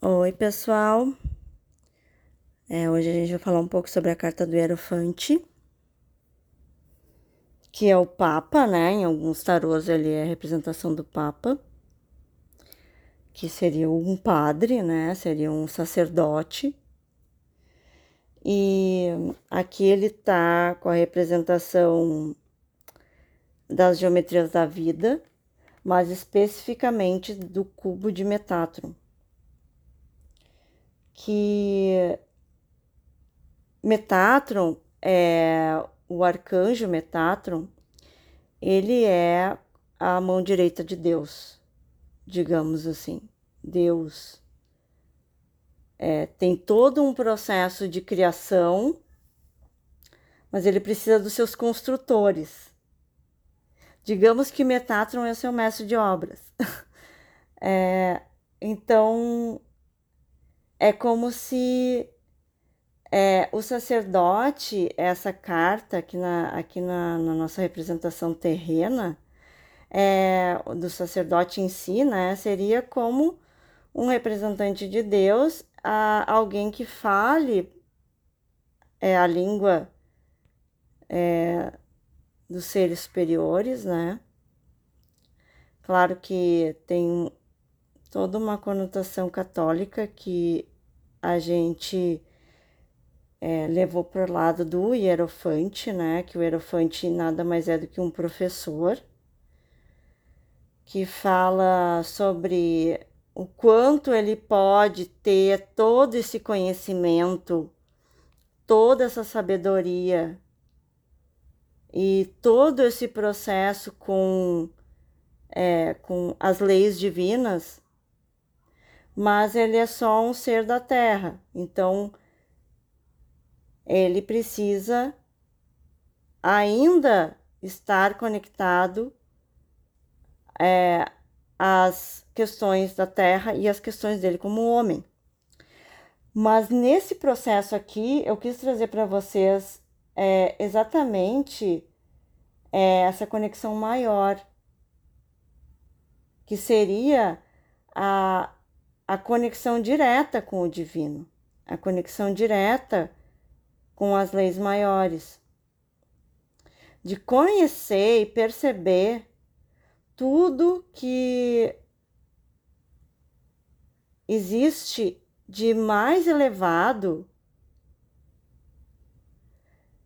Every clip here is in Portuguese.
Oi, pessoal. É, hoje a gente vai falar um pouco sobre a carta do Hierofante, que é o Papa, né? Em alguns tarôs ele é a representação do Papa, que seria um padre, né? Seria um sacerdote. E aqui ele tá com a representação das geometrias da vida, mas especificamente do cubo de Metatron que Metatron é o arcanjo Metatron, ele é a mão direita de Deus, digamos assim. Deus é, tem todo um processo de criação, mas ele precisa dos seus construtores. Digamos que Metatron é seu mestre de obras. é, então, é como se é, o sacerdote, essa carta aqui na, aqui na, na nossa representação terrena, é, do sacerdote em si, né, seria como um representante de Deus, a, alguém que fale é, a língua é, dos seres superiores, né? Claro que tem toda uma conotação católica que a gente é, levou para o lado do hierofante, né? Que o hierofante nada mais é do que um professor que fala sobre o quanto ele pode ter todo esse conhecimento, toda essa sabedoria e todo esse processo com, é, com as leis divinas mas ele é só um ser da Terra, então ele precisa ainda estar conectado é, às questões da Terra e às questões dele como homem. Mas nesse processo aqui, eu quis trazer para vocês é, exatamente é, essa conexão maior, que seria a, a conexão direta com o divino, a conexão direta com as leis maiores, de conhecer e perceber tudo que existe de mais elevado,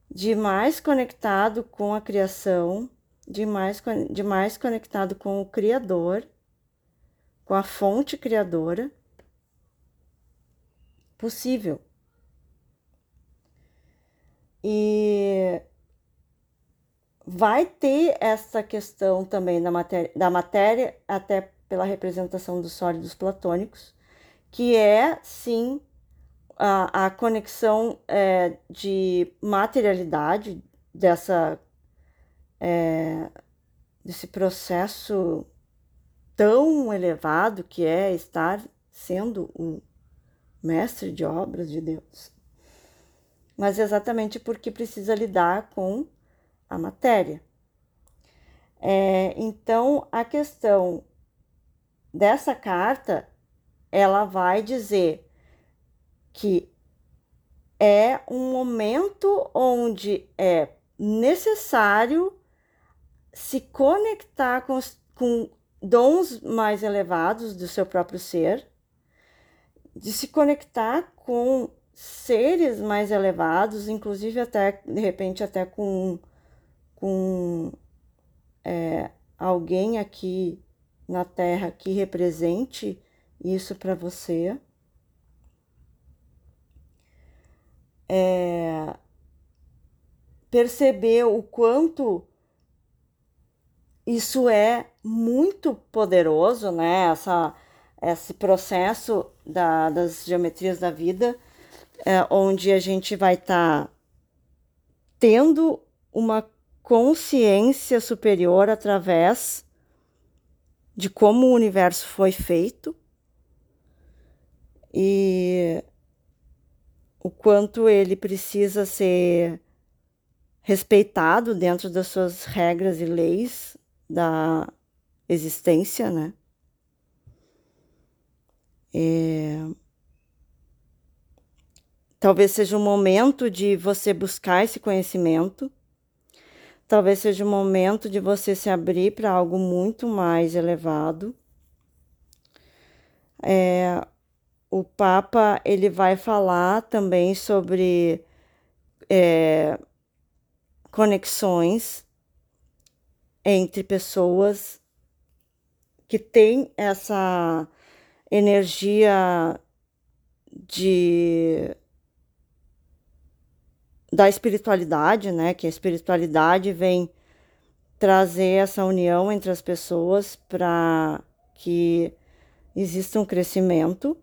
de mais conectado com a criação, de mais, de mais conectado com o Criador com a fonte criadora possível. E vai ter essa questão também da matéria, da matéria até pela representação dos sólidos platônicos, que é sim a, a conexão é, de materialidade dessa é, desse processo tão elevado que é estar sendo um mestre de obras de Deus. Mas exatamente porque precisa lidar com a matéria. É, então, a questão dessa carta, ela vai dizer que é um momento onde é necessário se conectar com, com dons mais elevados do seu próprio ser, de se conectar com seres mais elevados, inclusive até de repente até com, com é, alguém aqui na Terra que represente isso para você. É, perceber o quanto isso é muito poderoso, né? Essa, esse processo da, das geometrias da vida, é, onde a gente vai estar tá tendo uma consciência superior através de como o universo foi feito e o quanto ele precisa ser respeitado dentro das suas regras e leis da existência, né? É, talvez seja o momento de você buscar esse conhecimento. Talvez seja o momento de você se abrir para algo muito mais elevado. É, o Papa ele vai falar também sobre é, conexões entre pessoas que têm essa energia de da espiritualidade, né? Que a espiritualidade vem trazer essa união entre as pessoas para que exista um crescimento,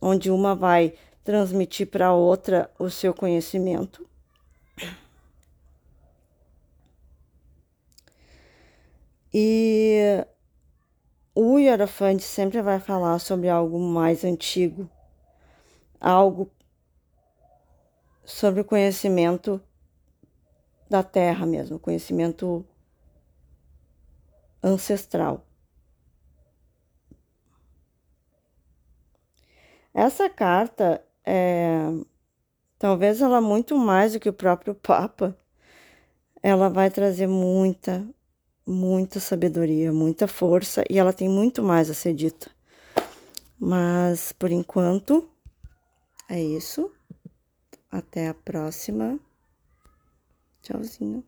onde uma vai transmitir para a outra o seu conhecimento. E o Hierofante sempre vai falar sobre algo mais antigo, algo sobre o conhecimento da terra mesmo, conhecimento ancestral. Essa carta é talvez ela muito mais do que o próprio Papa, ela vai trazer muita, muita sabedoria, muita força e ela tem muito mais a ser dita. Mas por enquanto é isso. Até a próxima. Tchauzinho.